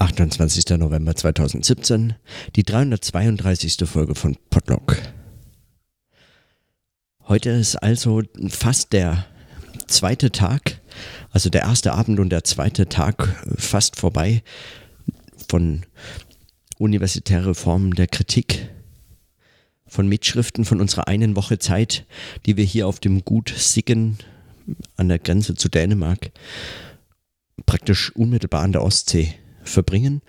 28. November 2017, die 332. Folge von Podlock. Heute ist also fast der zweite Tag, also der erste Abend und der zweite Tag fast vorbei von universitäre Formen der Kritik, von Mitschriften von unserer einen Woche Zeit, die wir hier auf dem Gut Siggen an der Grenze zu Dänemark praktisch unmittelbar an der Ostsee verbringen.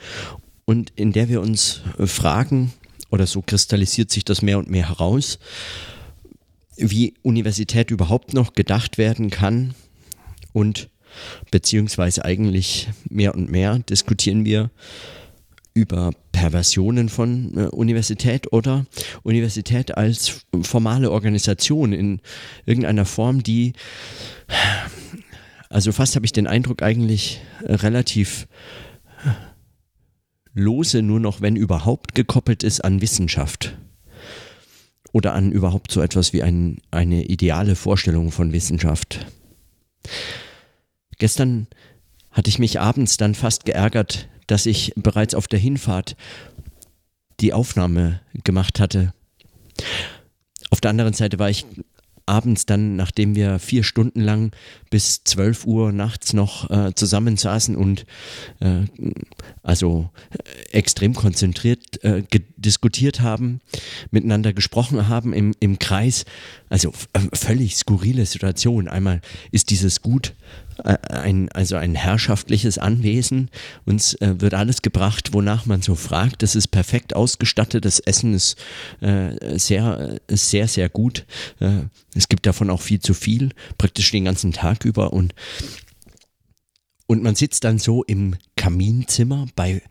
Und in der wir uns fragen, oder so kristallisiert sich das mehr und mehr heraus, wie Universität überhaupt noch gedacht werden kann und beziehungsweise eigentlich mehr und mehr diskutieren wir über Perversionen von äh, Universität oder Universität als formale Organisation in irgendeiner Form, die, also fast habe ich den Eindruck, eigentlich relativ lose nur noch, wenn überhaupt, gekoppelt ist an Wissenschaft. Oder an überhaupt so etwas wie ein, eine ideale Vorstellung von Wissenschaft. Gestern hatte ich mich abends dann fast geärgert, dass ich bereits auf der Hinfahrt die Aufnahme gemacht hatte. Auf der anderen Seite war ich abends dann, nachdem wir vier Stunden lang bis 12 Uhr nachts noch äh, zusammensaßen und äh, also äh, extrem konzentriert äh, diskutiert haben, miteinander gesprochen haben im, im Kreis. Also äh, völlig skurrile Situation. Einmal ist dieses Gut äh, ein, also ein herrschaftliches Anwesen. Uns äh, wird alles gebracht, wonach man so fragt. Das ist perfekt ausgestattet. Das Essen ist äh, sehr, sehr, sehr gut. Äh, es gibt davon auch viel zu viel, praktisch den ganzen Tag über und und man sitzt dann so im Kaminzimmer bei,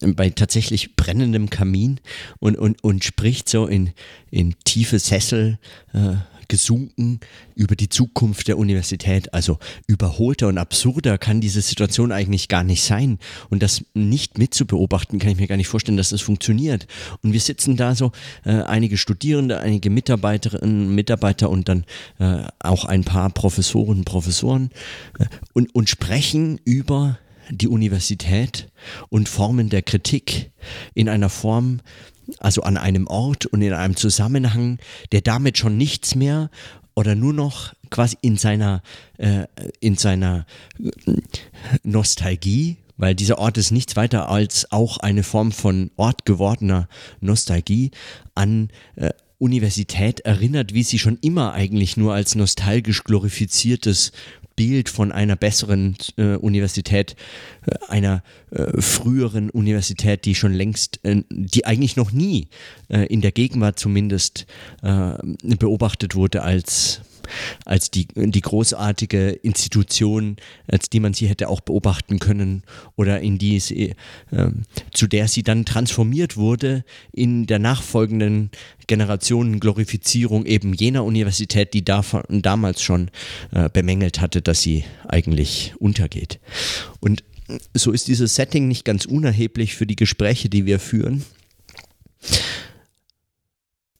bei tatsächlich brennendem Kamin und, und, und spricht so in, in tiefe Sessel äh, gesunken über die Zukunft der Universität. Also überholter und absurder kann diese Situation eigentlich gar nicht sein. Und das nicht mitzubeobachten, kann ich mir gar nicht vorstellen, dass das funktioniert. Und wir sitzen da so, äh, einige Studierende, einige Mitarbeiterinnen, Mitarbeiter und dann äh, auch ein paar Professoren, Professoren äh, und, und sprechen über die Universität und Formen der Kritik in einer Form, also an einem Ort und in einem Zusammenhang, der damit schon nichts mehr oder nur noch quasi in seiner, äh, in seiner äh, Nostalgie, weil dieser Ort ist nichts weiter als auch eine Form von Ort gewordener Nostalgie an äh, Universität erinnert, wie sie schon immer eigentlich nur als nostalgisch glorifiziertes Bild von einer besseren äh, Universität, äh, einer äh, früheren Universität, die schon längst, äh, die eigentlich noch nie äh, in der Gegenwart zumindest äh, beobachtet wurde als als die, die großartige Institution, als die man sie hätte auch beobachten können oder in die sie, äh, zu der sie dann transformiert wurde in der nachfolgenden Generationen Glorifizierung eben jener Universität, die davon, damals schon äh, bemängelt hatte, dass sie eigentlich untergeht. Und so ist dieses Setting nicht ganz unerheblich für die Gespräche, die wir führen.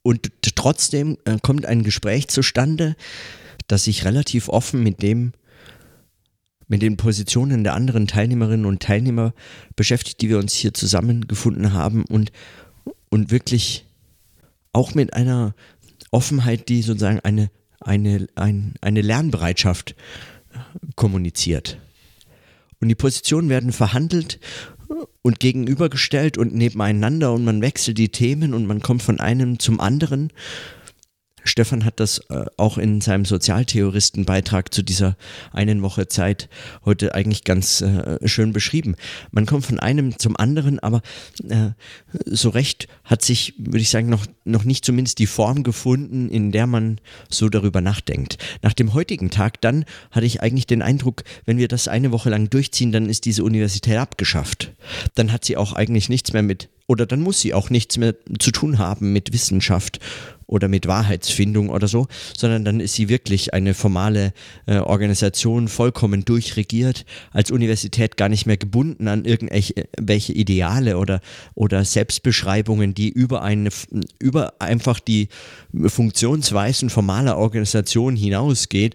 Und trotzdem äh, kommt ein Gespräch zustande, das sich relativ offen mit dem mit den Positionen der anderen Teilnehmerinnen und Teilnehmer beschäftigt, die wir uns hier zusammengefunden haben und, und wirklich auch mit einer Offenheit, die sozusagen eine, eine, ein, eine Lernbereitschaft kommuniziert. Und die Positionen werden verhandelt und gegenübergestellt und nebeneinander und man wechselt die Themen und man kommt von einem zum anderen Stefan hat das äh, auch in seinem Sozialtheoristenbeitrag zu dieser einen Woche Zeit heute eigentlich ganz äh, schön beschrieben. Man kommt von einem zum anderen, aber äh, so recht hat sich, würde ich sagen, noch, noch nicht zumindest die Form gefunden, in der man so darüber nachdenkt. Nach dem heutigen Tag dann hatte ich eigentlich den Eindruck, wenn wir das eine Woche lang durchziehen, dann ist diese Universität abgeschafft. Dann hat sie auch eigentlich nichts mehr mit oder dann muss sie auch nichts mehr zu tun haben mit Wissenschaft oder mit Wahrheitsfindung oder so, sondern dann ist sie wirklich eine formale äh, Organisation, vollkommen durchregiert, als Universität gar nicht mehr gebunden an irgendwelche Ideale oder, oder Selbstbeschreibungen, die über eine, über einfach die Funktionsweisen formaler Organisation hinausgeht,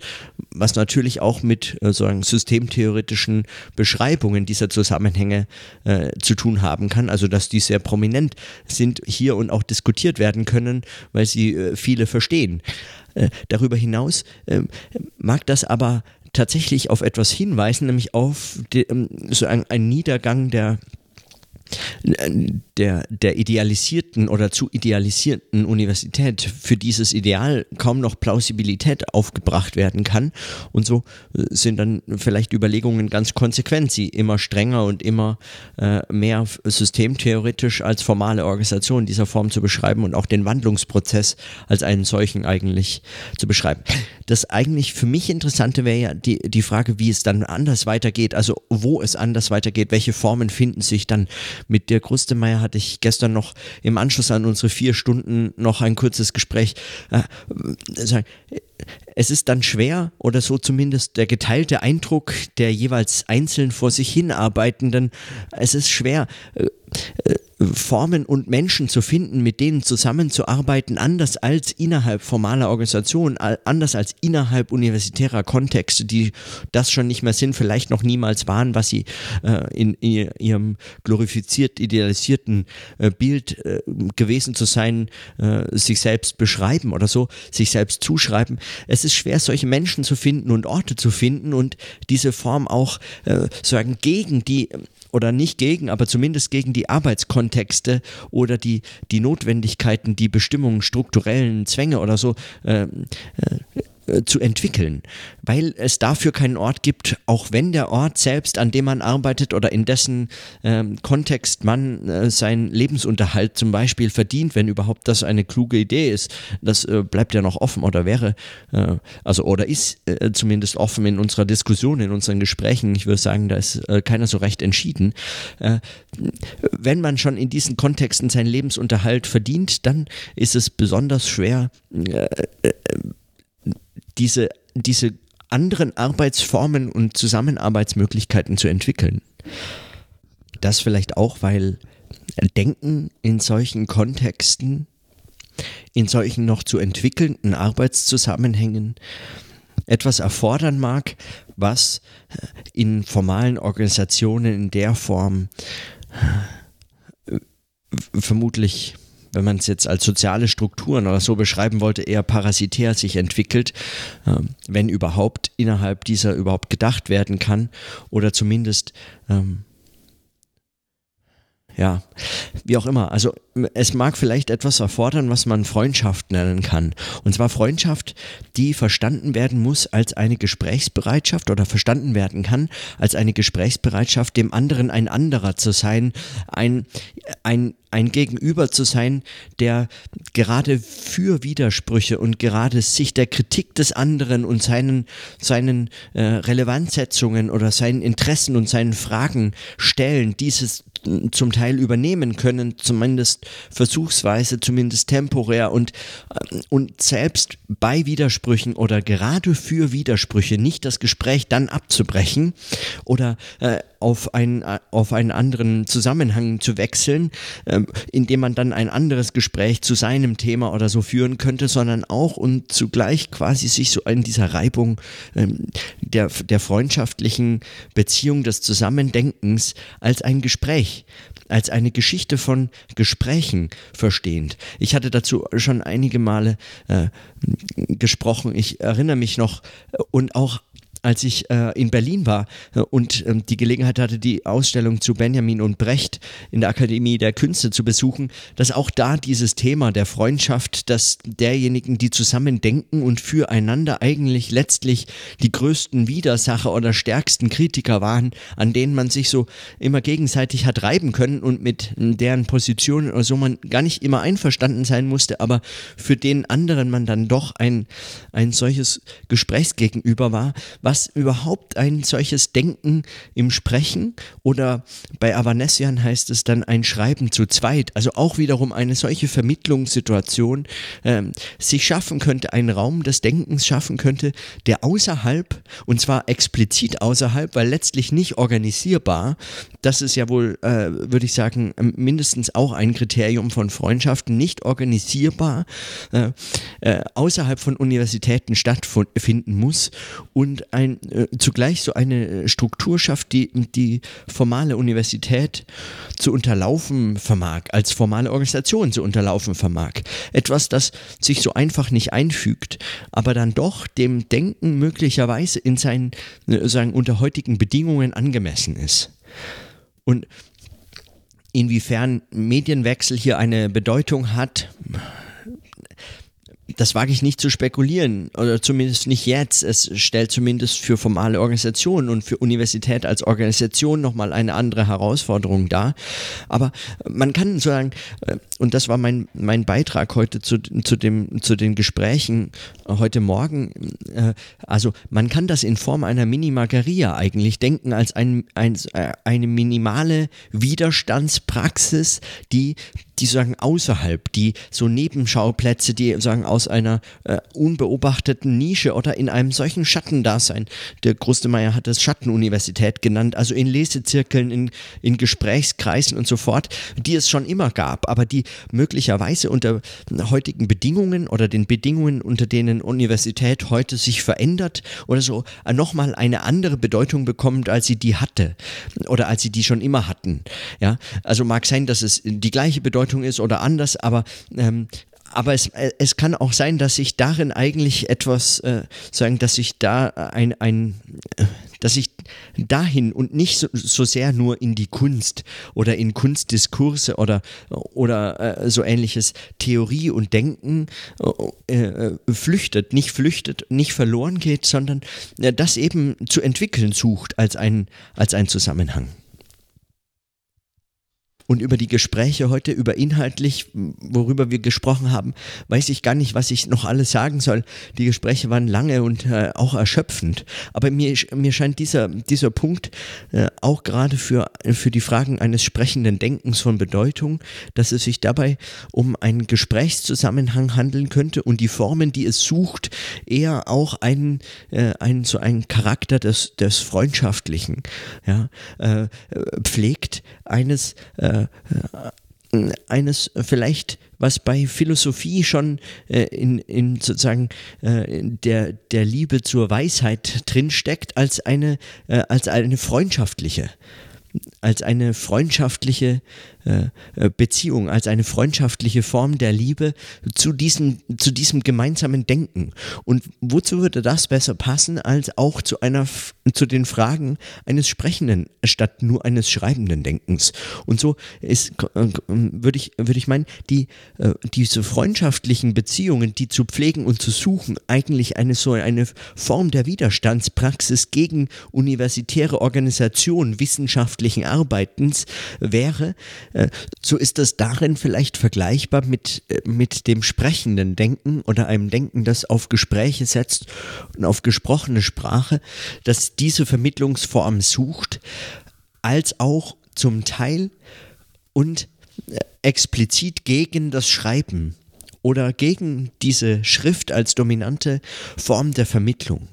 was natürlich auch mit äh, sozusagen systemtheoretischen Beschreibungen dieser Zusammenhänge äh, zu tun haben kann, also dass die sehr prominent sind hier und auch diskutiert werden können, weil sie äh, viele verstehen. Äh, darüber hinaus äh, mag das aber tatsächlich auf etwas hinweisen, nämlich auf die, ähm, so ein, ein Niedergang der der, der idealisierten oder zu idealisierten Universität für dieses Ideal kaum noch Plausibilität aufgebracht werden kann. Und so äh, sind dann vielleicht Überlegungen ganz konsequent, sie immer strenger und immer äh, mehr systemtheoretisch als formale Organisation dieser Form zu beschreiben und auch den Wandlungsprozess als einen solchen eigentlich zu beschreiben. Das eigentlich für mich Interessante wäre ja die, die Frage, wie es dann anders weitergeht, also wo es anders weitergeht, welche Formen finden sich dann mit Dirk Rustemeyer hatte ich gestern noch im Anschluss an unsere vier Stunden noch ein kurzes Gespräch. Äh, es ist dann schwer oder so zumindest der geteilte Eindruck der jeweils einzeln vor sich hinarbeitenden. Es ist schwer. Formen und Menschen zu finden, mit denen zusammenzuarbeiten, anders als innerhalb formaler Organisationen, anders als innerhalb universitärer Kontexte, die das schon nicht mehr sind, vielleicht noch niemals waren, was sie äh, in, in, ihrem glorifiziert idealisierten äh, Bild äh, gewesen zu sein, äh, sich selbst beschreiben oder so, sich selbst zuschreiben. Es ist schwer, solche Menschen zu finden und Orte zu finden und diese Form auch äh, sagen gegen die oder nicht gegen, aber zumindest gegen die Arbeitskontexte oder die, die Notwendigkeiten, die Bestimmungen, strukturellen Zwänge oder so äh, äh, äh, zu entwickeln, weil es dafür keinen Ort gibt, auch wenn der Ort selbst, an dem man arbeitet oder in dessen ähm, Kontext man äh, seinen Lebensunterhalt zum Beispiel verdient, wenn überhaupt das eine kluge Idee ist, das äh, bleibt ja noch offen oder wäre, äh, also oder ist äh, zumindest offen in unserer Diskussion, in unseren Gesprächen. Ich würde sagen, da ist keiner so recht entschieden. wenn man schon in diesen Kontexten seinen Lebensunterhalt verdient, dann ist es besonders schwer, diese, diese anderen Arbeitsformen und Zusammenarbeitsmöglichkeiten zu entwickeln. Das vielleicht auch, weil Denken in solchen Kontexten, in solchen noch zu entwickelnden Arbeitszusammenhängen etwas erfordern mag, was in formalen Organisationen in der Form äh, vermutlich wenn man es jetzt als soziale Strukturen oder so beschreiben wollte, eher parasitär sich entwickelt, ähm, wenn überhaupt innerhalb dieser überhaupt gedacht werden kann oder zumindest ähm, ja, wie auch immer. Also es mag vielleicht etwas erfordern, was man Freundschaft nennen kann. Und zwar Freundschaft, die verstanden werden muss als eine Gesprächsbereitschaft oder verstanden werden kann als eine Gesprächsbereitschaft, dem anderen ein anderer zu sein, ein, ein, ein Gegenüber zu sein, der gerade für Widersprüche und gerade sich der Kritik des anderen und seinen, seinen äh, Relevanzsetzungen oder seinen Interessen und seinen Fragen stellen, dieses zum Teil übernehmen können, zumindest versuchsweise, zumindest temporär und, äh, und selbst bei Widersprüchen oder gerade für Widersprüche nicht das Gespräch dann abzubrechen oder äh, auf, ein, auf einen anderen Zusammenhang zu wechseln, äh, indem man dann ein anderes Gespräch zu seinem Thema oder so führen könnte, sondern auch und zugleich quasi sich so in dieser Reibung ähm, der, der freundschaftlichen Beziehung des Zusammendenkens als ein Gespräch als eine Geschichte von Gesprächen verstehend. Ich hatte dazu schon einige Male äh, gesprochen. Ich erinnere mich noch äh, und auch als ich äh, in Berlin war äh, und ähm, die Gelegenheit hatte, die Ausstellung zu Benjamin und Brecht in der Akademie der Künste zu besuchen, dass auch da dieses Thema der Freundschaft, dass derjenigen, die zusammen denken und füreinander eigentlich letztlich die größten Widersacher oder stärksten Kritiker waren, an denen man sich so immer gegenseitig hat reiben können und mit deren Positionen oder so man gar nicht immer einverstanden sein musste, aber für den anderen man dann doch ein, ein solches Gesprächsgegenüber war, war was überhaupt ein solches Denken im Sprechen oder bei Avanesian heißt es dann ein Schreiben zu zweit, also auch wiederum eine solche Vermittlungssituation ähm, sich schaffen könnte, einen Raum des Denkens schaffen könnte, der außerhalb, und zwar explizit außerhalb, weil letztlich nicht organisierbar, das ist ja wohl, äh, würde ich sagen, mindestens auch ein Kriterium von Freundschaften, nicht organisierbar, äh, äh, außerhalb von Universitäten stattfinden muss und ein, äh, zugleich so eine Struktur schafft, die die formale Universität zu unterlaufen vermag, als formale Organisation zu unterlaufen vermag. Etwas, das sich so einfach nicht einfügt, aber dann doch dem Denken möglicherweise in seinen, äh, sagen, unter heutigen Bedingungen angemessen ist. Und inwiefern Medienwechsel hier eine Bedeutung hat, das wage ich nicht zu spekulieren, oder zumindest nicht jetzt. Es stellt zumindest für formale Organisationen und für Universität als Organisation nochmal eine andere Herausforderung dar. Aber man kann sagen, äh, und das war mein, mein Beitrag heute zu, zu, dem, zu den Gesprächen heute Morgen, äh, also man kann das in Form einer Minimageria eigentlich denken als ein, ein, äh, eine minimale Widerstandspraxis, die die sagen außerhalb, die so Nebenschauplätze, die sagen aus einer äh, unbeobachteten Nische oder in einem solchen Schattendasein. Der Grustemeier hat das Schattenuniversität genannt, also in Lesezirkeln, in, in Gesprächskreisen und so fort, die es schon immer gab, aber die möglicherweise unter heutigen Bedingungen oder den Bedingungen, unter denen Universität heute sich verändert oder so, äh, nochmal eine andere Bedeutung bekommt, als sie die hatte oder als sie die schon immer hatten. Ja, also mag sein, dass es die gleiche Bedeutung ist oder anders, aber ähm, aber es, äh, es kann auch sein, dass sich darin eigentlich etwas, äh, sagen, dass sich da ein, ein äh, dass ich dahin und nicht so, so, sehr nur in die Kunst oder in Kunstdiskurse oder, oder äh, so ähnliches Theorie und Denken äh, äh flüchtet, nicht flüchtet, nicht verloren geht, sondern das eben zu entwickeln sucht als ein, als ein Zusammenhang. Und über die Gespräche heute, über inhaltlich, worüber wir gesprochen haben, weiß ich gar nicht, was ich noch alles sagen soll. Die Gespräche waren lange und äh, auch erschöpfend. Aber mir, mir scheint dieser, dieser Punkt äh, auch gerade für, für die Fragen eines sprechenden Denkens von Bedeutung, dass es sich dabei um einen Gesprächszusammenhang handeln könnte und die Formen, die es sucht, eher auch einen, äh, einen so einen Charakter des, des Freundschaftlichen ja, äh, pflegt, eines äh, eines vielleicht, was bei Philosophie schon äh, in, in sozusagen äh, der, der Liebe zur Weisheit drinsteckt, als eine, äh, als eine freundschaftliche als eine freundschaftliche äh, äh, Beziehung, als eine freundschaftliche Form der Liebe zu diesem, zu diesem gemeinsamen Denken. Und wozu würde das besser passen, als auch zu einer, zu den Fragen eines Sprechenden statt nur eines schreibenden Denkens? Und so ist, äh, würde ich, würde ich meinen, die, diese freundschaftlichen Beziehungen, die zu pflegen und zu suchen, eigentlich eine so eine Form der Widerstandspraxis gegen universitäre Organisationen wissenschaftlichen Arbeitens wäre, äh, so ist das darin vielleicht vergleichbar mit, äh, mit dem sprechenden Denken oder einem Denken, das auf Gespräche setzt und auf gesprochene Sprache, das diese Vermittlungsform sucht, als auch zum Teil und äh, explizit gegen das Schreiben oder gegen diese Schrift als dominante Form der Vermittlung.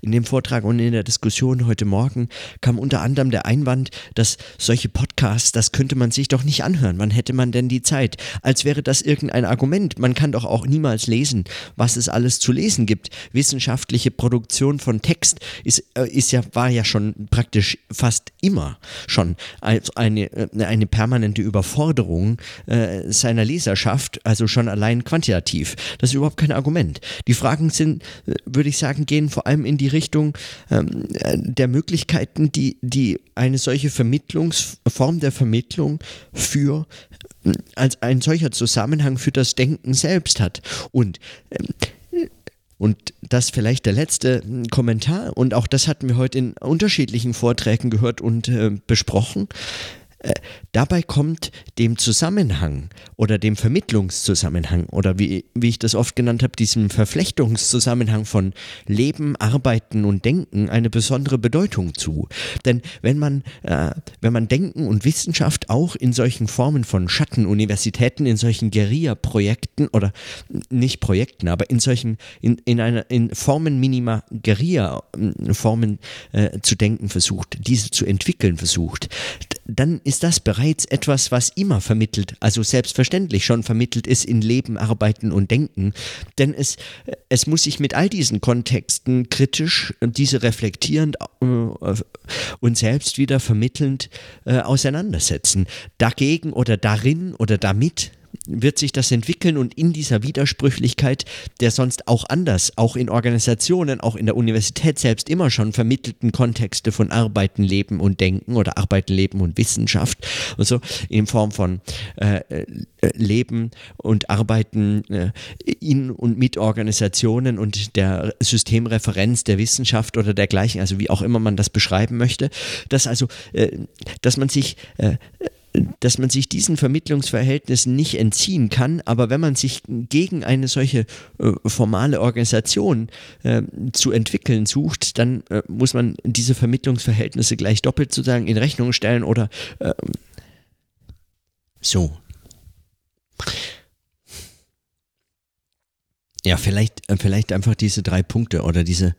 In dem Vortrag und in der Diskussion heute Morgen kam unter anderem der Einwand, dass solche Podcasts, das könnte man sich doch nicht anhören. Wann hätte man denn die Zeit? Als wäre das irgendein Argument. Man kann doch auch niemals lesen, was es alles zu lesen gibt. Wissenschaftliche Produktion von Text ist, äh, ist ja, war ja schon praktisch fast immer schon eine, äh, eine permanente Überforderung äh, seiner Leserschaft, also schon allein quantitativ. Das ist überhaupt kein Argument. Die Fragen sind, äh, würde ich sagen, gehen vor allem in die Richtung ähm, der Möglichkeiten, die, die eine solche Vermittlungsform der Vermittlung für äh, als ein solcher Zusammenhang für das Denken selbst hat. Und ähm, und das vielleicht der letzte hm, Kommentar, und auch das hatten wir heute in unterschiedlichen Vorträgen gehört und äh, besprochen. Dabei kommt dem Zusammenhang oder dem Vermittlungszusammenhang oder wie, wie ich das oft genannt habe, diesem Verflechtungszusammenhang von Leben, Arbeiten und Denken eine besondere Bedeutung zu. Denn wenn man, äh, wenn man Denken und Wissenschaft auch in solchen Formen von Schattenuniversitäten, in solchen Guerilla-Projekten oder nicht Projekten, aber in solchen, in, in einer, in Formen minima Guerilla-Formen äh, zu denken versucht, diese zu entwickeln versucht, dann ist das bereits etwas, was immer vermittelt, also selbstverständlich schon vermittelt ist in Leben, Arbeiten und Denken. Denn es, es muss sich mit all diesen Kontexten kritisch, diese reflektierend äh, und selbst wieder vermittelnd äh, auseinandersetzen. Dagegen oder darin oder damit wird sich das entwickeln und in dieser Widersprüchlichkeit der sonst auch anders, auch in Organisationen, auch in der Universität selbst immer schon vermittelten Kontexte von Arbeiten, Leben und Denken oder Arbeiten, Leben und Wissenschaft und so in Form von äh, äh Leben und Arbeiten äh, in und mit Organisationen und der Systemreferenz der Wissenschaft oder dergleichen, also wie auch immer man das beschreiben möchte, dass also, äh, dass man sich äh, dass man sich diesen Vermittlungsverhältnissen nicht entziehen kann, aber wenn man sich gegen eine solche äh, formale Organisation äh, zu entwickeln sucht, dann äh, muss man diese Vermittlungsverhältnisse gleich doppelt sozusagen in Rechnung stellen oder ähm, so. Ja, vielleicht, äh, vielleicht einfach diese drei Punkte oder diese,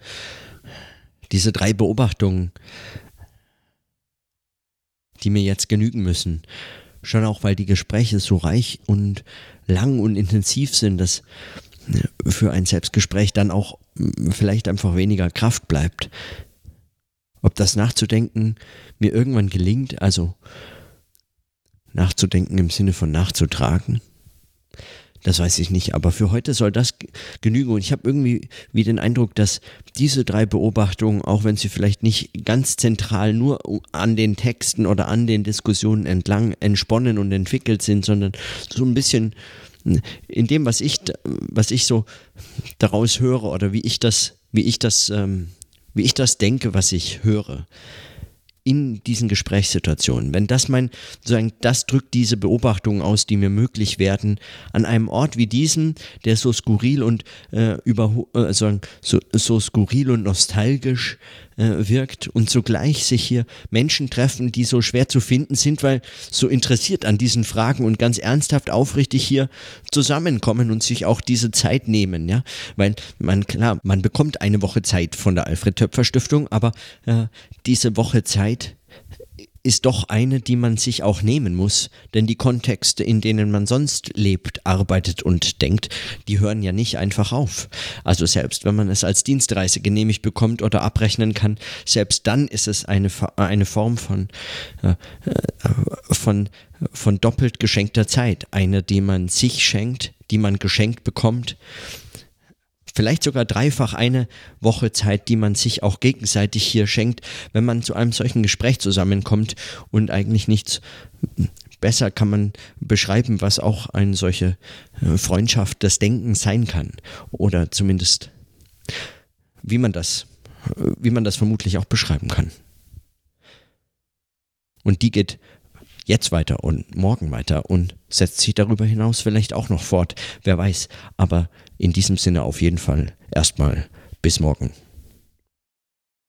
diese drei Beobachtungen die mir jetzt genügen müssen. Schon auch, weil die Gespräche so reich und lang und intensiv sind, dass für ein Selbstgespräch dann auch vielleicht einfach weniger Kraft bleibt. Ob das Nachzudenken mir irgendwann gelingt, also nachzudenken im Sinne von nachzutragen, das weiß ich nicht, aber für heute soll das genügen. Und ich habe irgendwie wie den Eindruck, dass diese drei Beobachtungen, auch wenn sie vielleicht nicht ganz zentral nur an den Texten oder an den Diskussionen entlang entsponnen und entwickelt sind, sondern so ein bisschen in dem, was ich, was ich so daraus höre oder wie ich das, wie ich das, ähm, wie ich das denke, was ich höre, in diesen Gesprächssituationen. Wenn das mein, sozusagen, das drückt diese Beobachtungen aus, die mir möglich werden, an einem Ort wie diesem, der so skurril und äh, über, äh, so, so skurril und nostalgisch äh, wirkt und zugleich sich hier Menschen treffen, die so schwer zu finden sind, weil so interessiert an diesen Fragen und ganz ernsthaft aufrichtig hier zusammenkommen und sich auch diese Zeit nehmen, ja, weil man klar, man bekommt eine Woche Zeit von der Alfred Töpfer Stiftung, aber äh, diese Woche Zeit ist doch eine, die man sich auch nehmen muss, denn die Kontexte, in denen man sonst lebt, arbeitet und denkt, die hören ja nicht einfach auf. Also selbst wenn man es als Dienstreise genehmigt bekommt oder abrechnen kann, selbst dann ist es eine, eine Form von, äh, von, von doppelt geschenkter Zeit, eine, die man sich schenkt, die man geschenkt bekommt, vielleicht sogar dreifach eine Woche Zeit, die man sich auch gegenseitig hier schenkt, wenn man zu einem solchen Gespräch zusammenkommt und eigentlich nichts besser kann man beschreiben, was auch eine solche äh, Freundschaft des Denkens sein kann oder zumindest wie man das wie man das vermutlich auch beschreiben kann. Und die geht jetzt weiter und morgen weiter und setzt sich darüber hinaus vielleicht auch noch fort, wer weiß. Aber in diesem Sinne auf jeden Fall erstmal bis morgen.